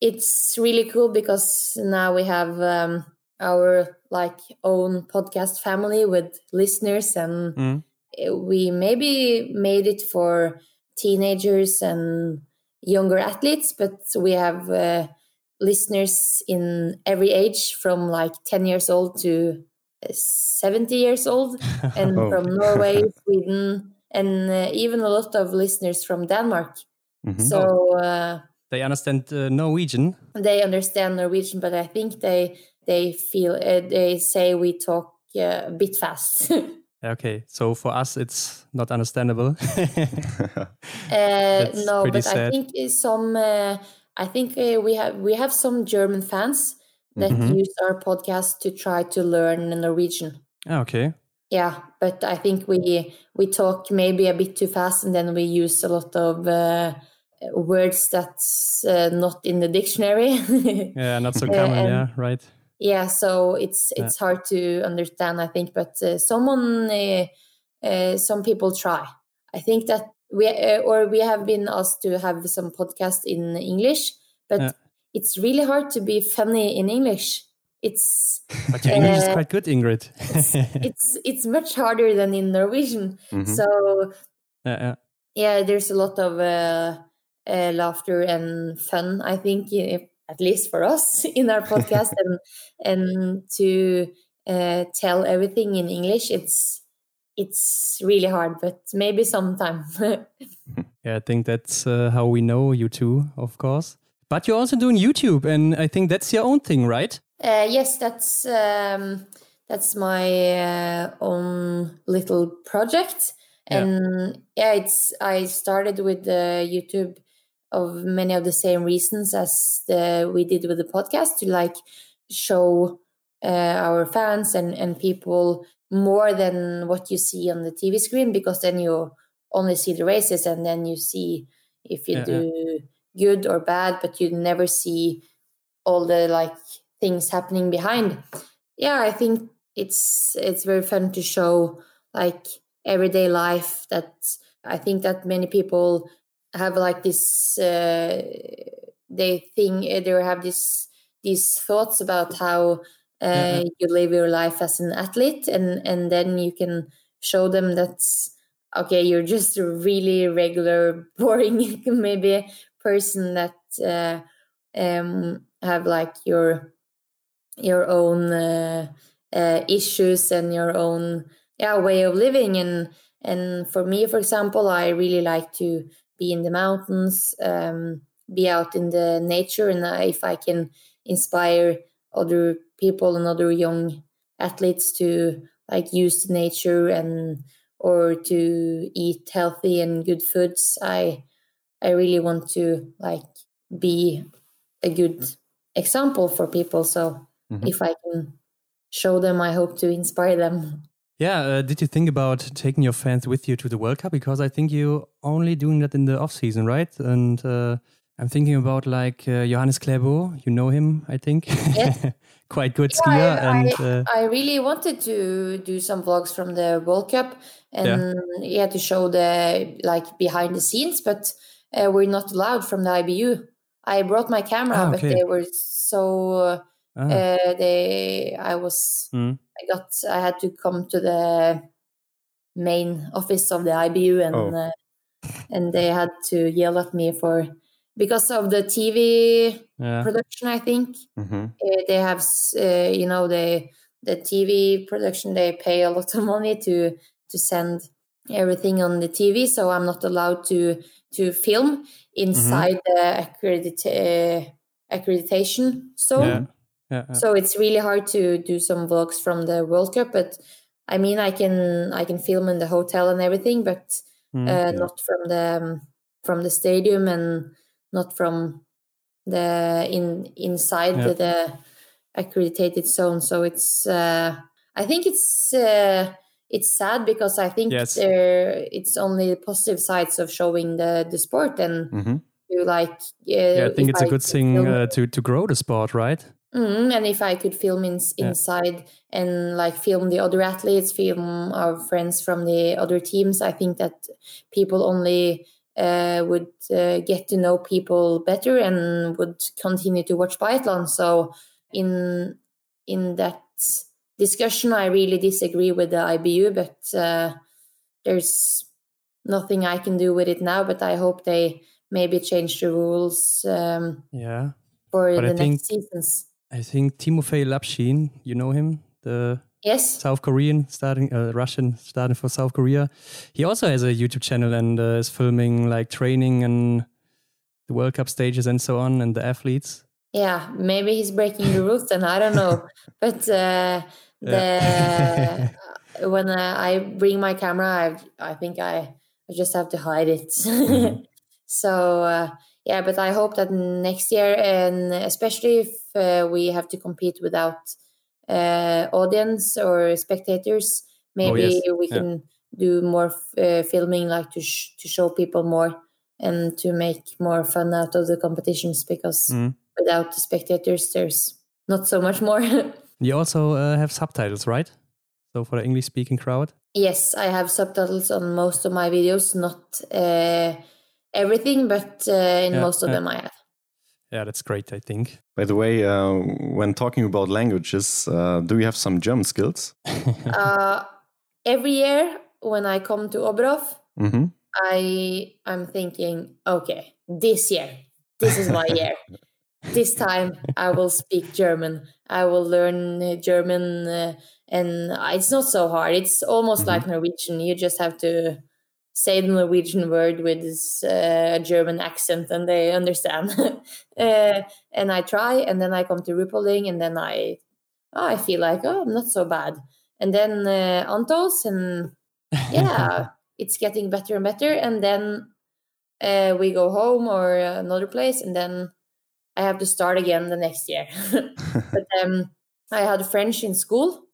it's really cool because now we have um, our like own podcast family with listeners and mm. we maybe made it for teenagers and younger athletes, but we have uh, listeners in every age from like 10 years old to uh, 70 years old, and oh. from Norway, Sweden, and uh, even a lot of listeners from Denmark. Mm-hmm. So uh, they understand uh, Norwegian. They understand Norwegian, but I think they they feel uh, they say we talk a bit fast. Okay, so for us, it's not understandable. uh, no, but sad. I think some. Uh, I think uh, we have we have some German fans that mm-hmm. use our podcast to try to learn Norwegian. Ah, okay. Yeah, but I think we we talk maybe a bit too fast, and then we use a lot of uh, words that's uh, not in the dictionary. yeah, not so common. yeah, right yeah, so it's it's hard to understand, I think. But uh, someone, uh, uh, some people try. I think that we uh, or we have been asked to have some podcast in English, but Yeah. it's really hard to be funny in English. It's But your English is Uh, quite good, Ingrid. it's it's much harder than in Norwegian. So yeah, yeah. yeah, there's a lot of uh, uh, laughter and fun. I think, at least for us in our podcast, and and to uh, tell everything in English, it's it's really hard. But maybe sometime. Yeah, I think that's uh, how we know you two, of course. But you're also doing YouTube, and I think that's your own thing, right? Uh, yes, that's um, that's my uh, own little project, and yeah, it's I started with the YouTube of many of the same reasons as the, we did with the podcast to like show uh, our fans and and people more than what you see on the TV screen because then you only see the races and then you see if you Yeah, yeah. do good or bad, but you never see all the like things happening behind yeah i think it's it's very fun to show like everyday life that i think that many people have like this uh, they think they have this these thoughts about how uh, Yeah, you live your life as an athlete and and then you can show them that's okay you're just a really regular boring maybe person that uh, um, have like your your own uh, uh, issues and your own yeah way of living. And and for me for example i really like to be in the mountains um, be out in the nature and if i can inspire other people and other young athletes to like use the nature and or to eat healthy and good foods i i really want to like be a good example for people. So if i can show them i hope to inspire them Yeah, uh, did you think about taking your fans with you to the World Cup? Because I think you're only doing that in the off season, right? And uh, I'm thinking about like uh, Johannes Klæbo. You know him, I think. Yes. Quite good Yeah, skier, I, and I, uh, I really wanted to do some vlogs from the World Cup and yeah, to show the like behind the scenes, but uh, we're not allowed from the IBU. I brought my camera, Ah, but they were so ah, uh, they I was mm, I got I had to come to the main office of the IBU and Oh. uh, and they had to yell at me for because of the TV yeah, production. I think Mhm. uh, they have uh, you know the the TV production they pay a lot of money to to send everything on the TV, so I'm not allowed to to film inside the accredit- uh, accreditation zone. Yeah, yeah, yeah. So it's really hard to do some vlogs from the World Cup, but I mean, I can I can film in the hotel and everything, but Mm, uh, not from the um, from the stadium and not from the in inside Yeah. the, accredited zone. So it's uh, I think it's uh, it's sad because I think Yes. there it's only the positive sides of showing the the sport and Mhm. you like uh, yeah. I think it's a good thing uh, to to grow the sport, right? Mm, and if I could film in, Yeah. inside and like film the other athletes, film our friends from the other teams, I think that people only uh, would uh, get to know people better and would continue to watch biathlon. So in in that discussion, I really disagree with the IBU, but uh, there's nothing I can do with it now. But I hope they maybe change the rules um, Yeah, for But I the think- next seasons. I think Timofey Lapshin. You know him, the Yes. South Korean starting uh, Russian starting for South Korea. He also has a YouTube channel and uh, is filming like training and the World Cup stages and so on and the athletes. Yeah, maybe he's breaking the rules, and I don't know. But uh, the when uh, I bring my camera, I I think I, I just have to hide it. so uh, yeah, but I hope that next year, and especially if uh, we have to compete without uh, audience or spectators, maybe yes. we Yeah. can do more uh, filming, like to sh- to show people more and to make more fun out of the competitions because Mm. without the spectators there's not so much more. you also uh, have subtitles, right? So for the English speaking crowd? Yes, I have subtitles on most of my videos, not uh, everything, but uh, in Yeah, most of them I have. Yeah, that's great, I think. By the way, uh, when talking about languages, uh, do you have some German skills? uh, every year when I come to Oberhof, hmm I I'm thinking, okay, this year, this is my year. this time I will speak German. I will learn uh, German, uh, and it's not so hard. It's almost like Norwegian. You just have to say the Norwegian word with this uh, German accent, and they understand. uh, and I try, and then I come to Ruhpolding, and then I oh, I feel like oh, I'm not so bad. And then uh, Antholz, and yeah, it's getting better and better. And then uh, we go home or another place, and then I have to start again the next year. but um, I had French in school,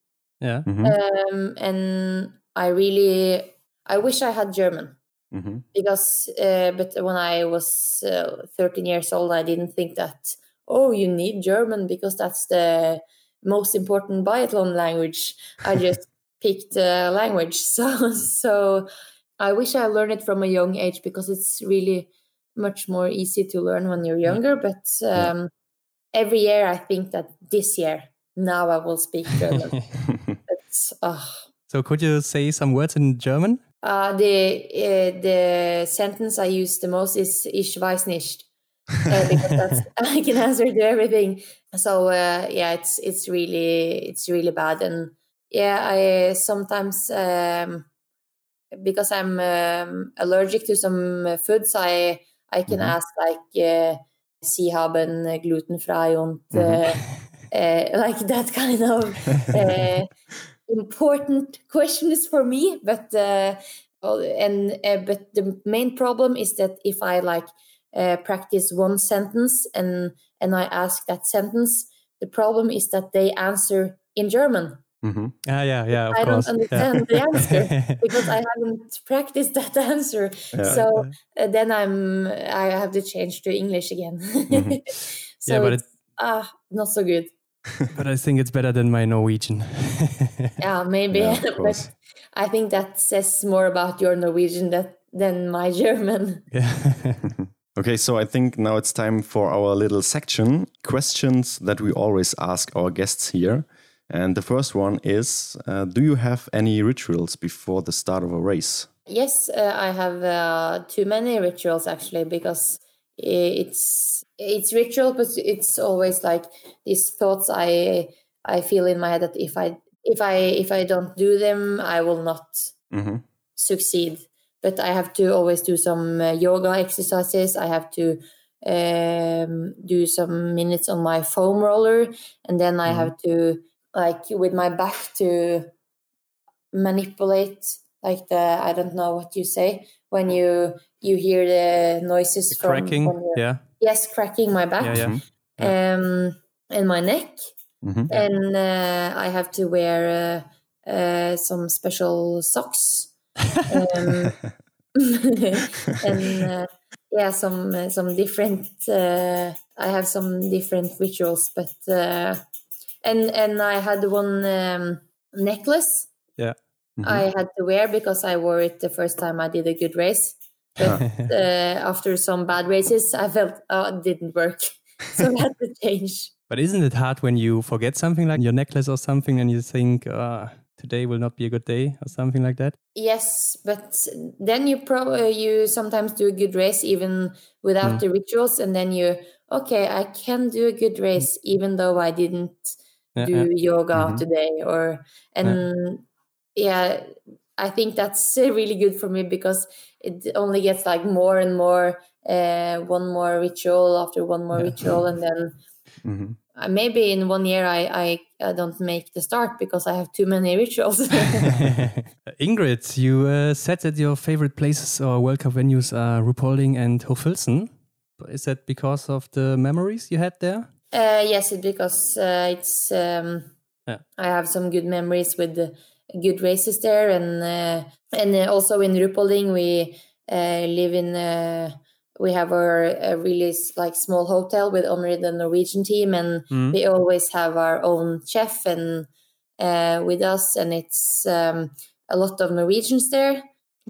Yeah. hmm um, and I really I wish I had German hmm because uh, but when I was uh, 13 years old, I didn't think that oh you need German because that's the most important biathlon language. I just picked a language, so so I wish I learned it from a young age because it's really much more easy to learn when you're younger. But um, every year, I think that this year now I will speak German. it's, uh, So could you say some words in German? Uh, the uh, the sentence I use the most is "Ich weiß nicht," uh, because that's I can answer to everything. So uh, yeah, it's it's really it's really bad, and yeah, I sometimes um, because I'm um, allergic to some foods, I I can Mhm. ask like uh, "Sie haben glutenfrei" und uh, uh, like that kind of. Important questions for me but uh, and uh, but the main problem is that if i like uh, practice one sentence and and i ask that sentence the problem is that they answer in german. Hmm Ah, yeah, yeah, of i course. don't understand the answer because i haven't practiced that answer. Yeah. so uh, then i'm i have to change to english again. So Yeah, but it's ah not so good but I think it's better than my Norwegian. yeah maybe Yeah, of but course. I think that says more about your Norwegian that, than my German. yeah. Okay, so I think now it's time for our little section questions that we always ask our guests here. And the first one is uh, Do you have any rituals before the start of a race? Yes, uh, I have uh, too many rituals actually because i- it's it's ritual, but it's always like these thoughts I I feel in my head that if I if I if I don't do them, I will not hmm succeed. But I have to always do some uh, yoga exercises. I have to um, do some minutes on my foam roller, and then I have to like with my back to manipulate like the I don't know what you say when you you hear the noises from Cracking. from your- Yeah. yes cracking my back Yeah, yeah. um and my neck hmm and uh, I have to wear uh, uh, some special socks, um, and uh, yeah, some uh, some different. Uh, I have some different rituals, but uh, and and I had one um, necklace Yeah. Mm-hmm. I had to wear because I wore it the first time I did a good race. But uh, after some bad races, I felt oh, it didn't work, so I had to change. But isn't it hard when you forget something like your necklace or something and you think, uh, today will not be a good day or something like that? Yes, but then you probably uh, you sometimes do a good race even without mm. the rituals, and then you okay, I can do a good race mm. even though I didn't Yeah, do yeah. yoga mm-hmm. today, or and yeah. I think that's uh, really good for me because it only gets like more and more, uh, one more ritual after one more ritual, and then hmm uh, maybe in one year I, I I don't make the start because I have too many rituals. Ingrid, you uh, said that your favorite places or World Cup venues are Ruhpolding and Hochfilzen. Is that because of the memories you had there? Uh, yes, it, because uh, it's um, Yeah. I have some good memories with the good races there, and uh, and uh, also in Ruhpolding we uh, live in a, we have our a really like small hotel with only the Norwegian team, and Mm. we always have our own chef and uh, with us, and it's um, a lot of Norwegians there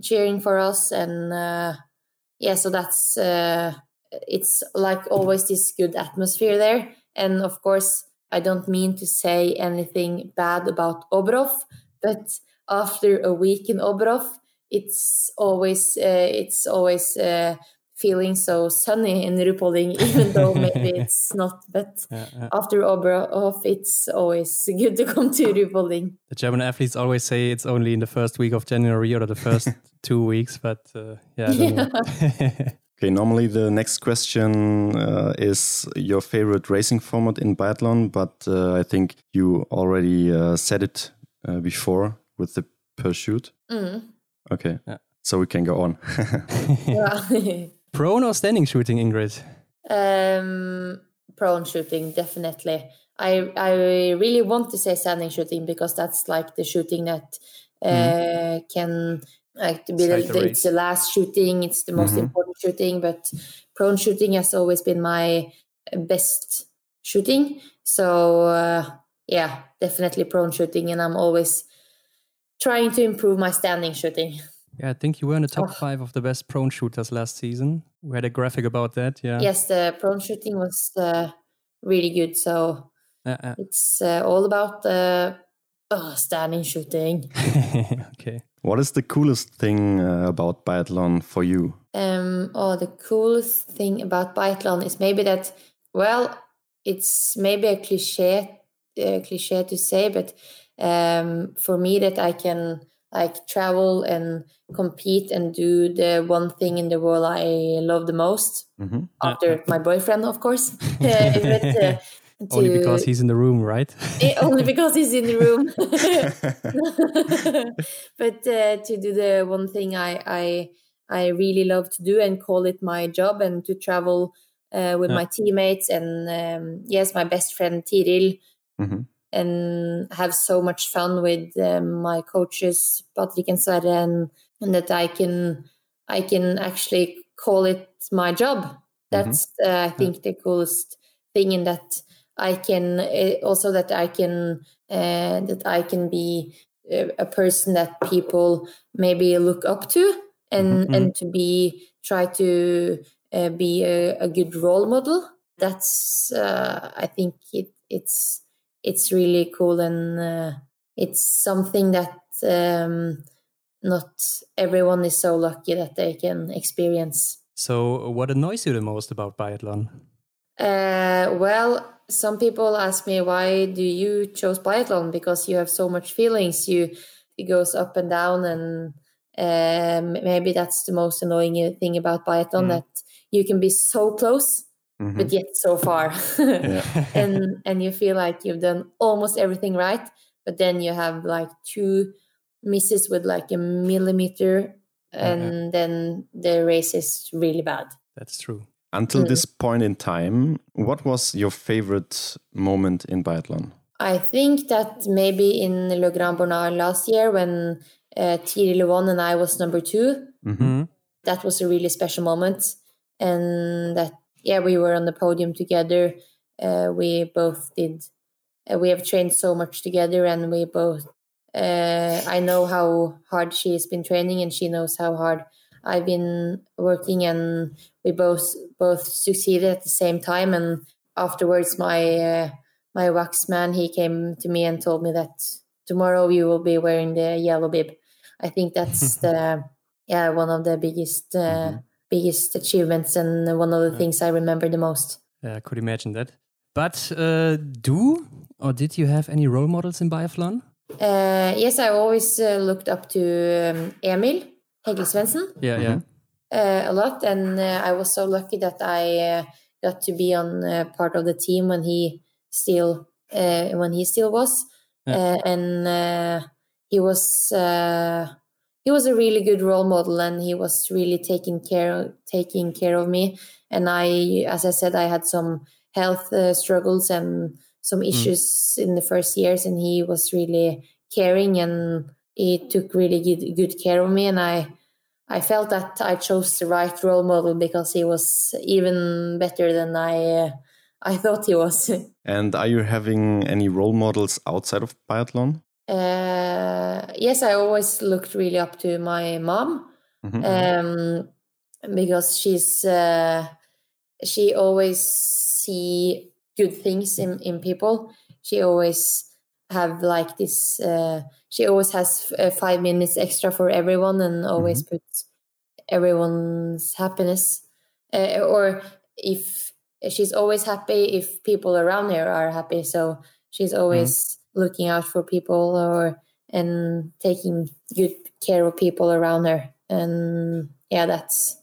cheering for us, and uh, yeah, so that's uh, it's like always this good atmosphere there, and of course I don't mean to say anything bad about Oberhof, but after a week in Oberhof, it's always uh, it's always uh, feeling so sunny in Ruhpolding, even though maybe it's not. But Yeah, yeah. after Oberhof, it's always good to come to Ruhpolding. The German athletes always say it's only in the first week of January or the first two weeks, but uh, yeah, I. Okay, normally the next question uh, is your favorite racing format in biathlon, but uh, I think you already uh, said it uh, before with the pursuit. Mm. Okay, Yeah. so we can go on. Prone or standing shooting, Ingrid? Um, prone shooting, definitely. I I really want to say standing shooting because that's like the shooting that uh, can like to be the, the the- it's the last shooting, it's the most Mhm. important shooting. But prone shooting has always been my best shooting. So uh, yeah, definitely prone shooting, and I'm always trying to improve my standing shooting. Yeah, I think you were in the top Oh. five of the best prone shooters last season. We had a graphic about that. Yeah. Yes, the prone shooting was uh, really good. So Yeah, yeah. It's uh, all about the oh, standing shooting. okay. what is the coolest thing uh, about biathlon for you? Um, oh, the coolest thing about biathlon is maybe that. Well, it's maybe a cliche, uh, cliche to say, but um, for me, that I can like travel and compete and do the one thing in the world I love the most Mhm. after my boyfriend, of course. Uh, but, uh, Only because he's in the room, right? Eh, only because he's in the room. but uh, to do the one thing I, I I really love to do and call it my job and to travel uh, with Yeah. my teammates and um, yes, my best friend Tiril Mhm. and have so much fun with um, my coaches Patrick and Sverre and, and that I can I can actually call it my job. That's uh, I think the coolest thing in that I can uh, also that I can uh, that I can be a, a person that people maybe look up to and Mhm. and to be try to uh, be a, a good role model. That's uh, I think it it's it's really cool and uh, it's something that um, not everyone is so lucky that they can experience. So, what annoys you the most about biathlon? Uh, well, some people ask me why do you chose biathlon because you have so much feelings. You it goes up and down, and um, maybe that's the most annoying thing about biathlon Mm. that you can be so close Mhm. but yet so far, and and you feel like you've done almost everything right, but then you have like two misses with like a millimeter, and then the race is really bad. That's true. Until Mm. this point in time, what was your favorite moment in biathlon? I think that maybe in Le Grand Bornand last year when uh, Tiril won and I was number two, Mhm. that was a really special moment. And that, yeah, we were on the podium together. Uh, we both did, uh, we have trained so much together and we both, uh, I know how hard she has been training and she knows how hard I've been working and we both, both succeeded at the same time. And afterwards, my, uh, my wax man, he came to me and told me that tomorrow you will be wearing the yellow bib. I think that's the yeah one of the biggest uh, biggest achievements and one of the things I remember the most. Yeah, I could imagine that. But uh, do or did you have any role models in biathlon? Uh, yes, I always uh, looked up to um, Emil Hegle Svendsen Yeah, yeah. uh, a lot, and uh, I was so lucky that I uh, got to be on uh, part of the team when he still uh, when he still was, Yeah. uh, and uh, he was uh, he was a really good role model, and he was really taking care taking care of me. And I, as I said, I had some health uh, struggles and some issues in the first years, and he was really caring and he took really good good care of me, and I I felt that I chose the right role model because he was even better than I uh, I thought he was. and are you having any role models outside of biathlon? Uh, yes, I always looked really up to my mom mm-hmm. um, because she's uh, she always see good things in in people. She always have like this. Uh, she always has f- uh, five minutes extra for everyone and always mm-hmm. puts everyone's happiness. Uh, or if she's always happy if people around her are happy. So she's always mm-hmm. Looking out for people or and taking good care of people around her. And yeah, that's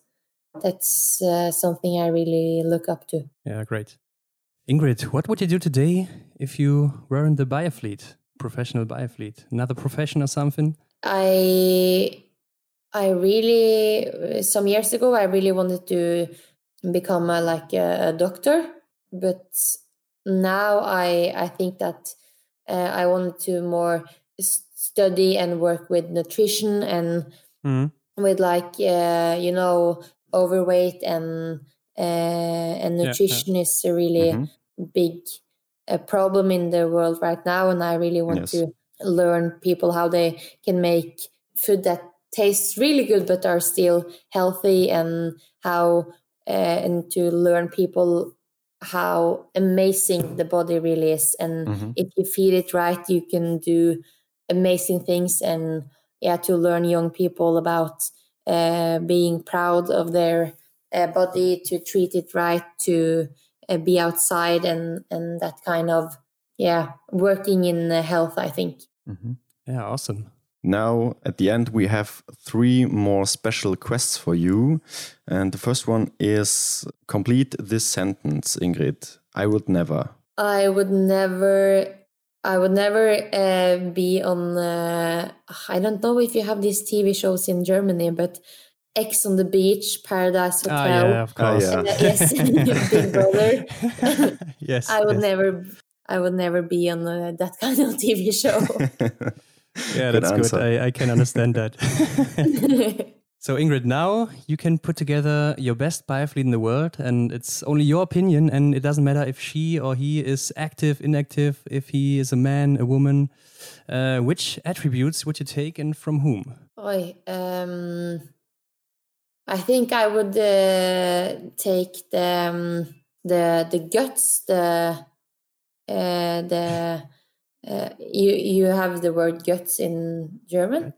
that's uh, something I really look up to. Yeah, great. Ingrid, what would you do today if you were in the biathlete, professional biathlete, another profession or something? I I really some years ago I really wanted to become a, like a, a doctor, but now I I think that uh, I wanted to more study and work with nutrition and mm. with like uh, you know overweight and uh, and nutrition yeah, yeah. is a really mm-hmm big uh, problem in the world right now, and I really want yes. to learn people how they can make food that tastes really good but are still healthy, and how uh, and to learn people how amazing the body really is, and mm-hmm. if you feed it right, you can do amazing things, and yeah, to learn young people about uh, being proud of their uh, body, to treat it right, to uh, be outside and and that kind of yeah working in health i think mm-hmm. yeah awesome now at the end we have three more special quests for you and the first one is complete this sentence ingrid i would never i would never I would never uh, be on. Uh, I don't know if you have these TV shows in Germany, but Ex on the Beach, Paradise Hotel. Oh, yeah, of course. Oh, yeah. yes, Big Brother. yes. I would yes. never, I would never be on uh, that kind of TV show. yeah, that's good. good. I, I can understand that. so Ingrid, now you can put together your best biathlete in the world, and it's only your opinion, and it doesn't matter if she or he is active, inactive, if he is a man, a woman. Uh, which attributes would you take, and from whom? Oi, um I think I would uh, take the um, the the guts the uh, the uh, you you have the word guts in German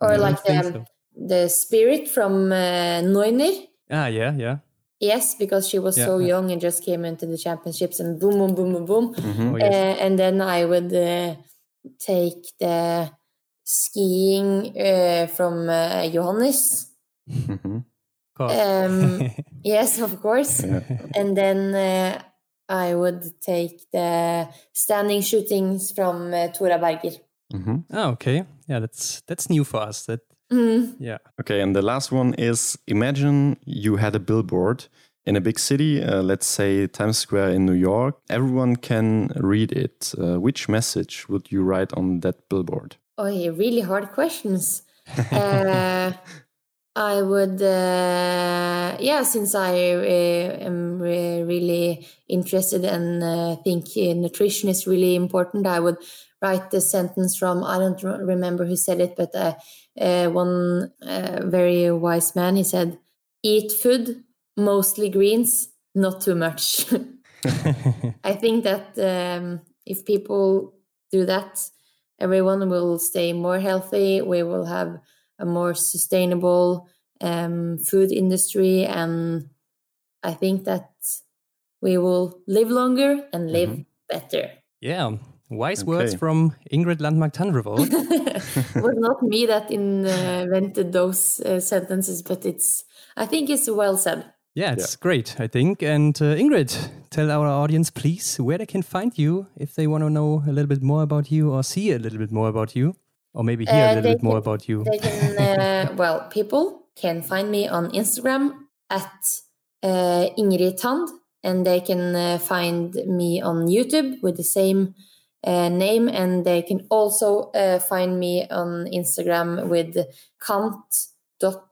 or like the so. the spirit from uh, Neuner. Ah, yeah, yeah. Yes, because she was yeah, so yeah. young and just came into the championships and boom, boom, boom, boom, boom. Mm-hmm. Oh, yes. uh, and then I would uh, take the skiing uh, from uh, Johannes Mm-hmm. Um, yes, of course. and then uh, I would take the standing shootings from uh, Tora Berger. Mm-hmm. Oh, okay. Yeah, that's that's new for us. That mm. yeah. Okay, and the last one is: imagine you had a billboard in a big city, uh, let's say Times Square in New York. Everyone can read it. Uh, which message would you write on that billboard? Oh, yeah, really hard questions. uh, I would, uh, yeah, since I uh, am really interested and uh, think nutrition is really important, I would write the sentence from, I don't remember who said it, but uh, uh, one uh, very wise man, he said, eat food, mostly greens, not too much. I think that um, if people do that, everyone will stay more healthy. We will have a more sustainable um, food industry, and I think that we will live longer and live mm-hmm. better. Yeah, wise okay. words from Ingrid Landmark Tandrevold. it was not me that invented those uh, sentences, but it's I think it's well said. Yeah, it's yeah. great, I think. And uh, Ingrid, tell our audience, please, where they can find you if they want to know a little bit more about you or see a little bit more about you or maybe hear uh, a little bit can, more about you? They can, uh, well, people can find me on Instagram at uh, Ingrid Tand, and they can uh, find me on YouTube with the same uh, name, and they can also uh, find me on Instagram with Kant dot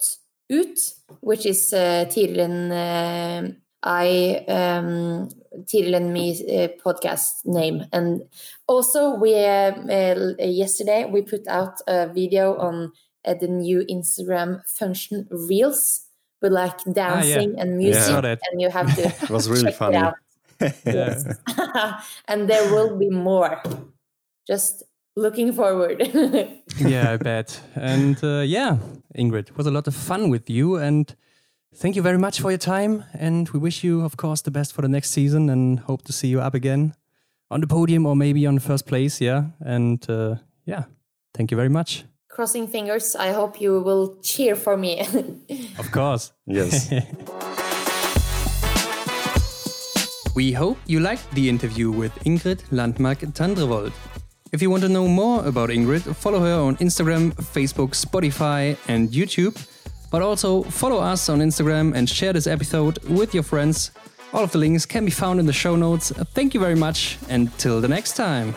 ut, which is uh, Tiril uh, I um, Tiril and me uh, podcast name. And also, we uh, uh, yesterday we put out a video on uh, the new Instagram function Reels with like dancing ah, yeah. and music, yeah. and you have to. it was really funny. yes. and there will be more. Just looking forward. yeah, I bet. And uh, yeah, Ingrid, it was a lot of fun with you. And thank you very much for your time. And we wish you, of course, the best for the next season and hope to see you up again on the podium or maybe on first place. Yeah. And uh, yeah, thank you very much. Crossing fingers. I hope you will cheer for me. of course. Yes. we hope you liked the interview with Ingrid Landmark Tandrevold. If you want to know more about Ingrid, follow her on Instagram, Facebook, Spotify, and YouTube. But also follow us on Instagram and share this episode with your friends. All of the links can be found in the show notes. Thank you very much, and till the next time.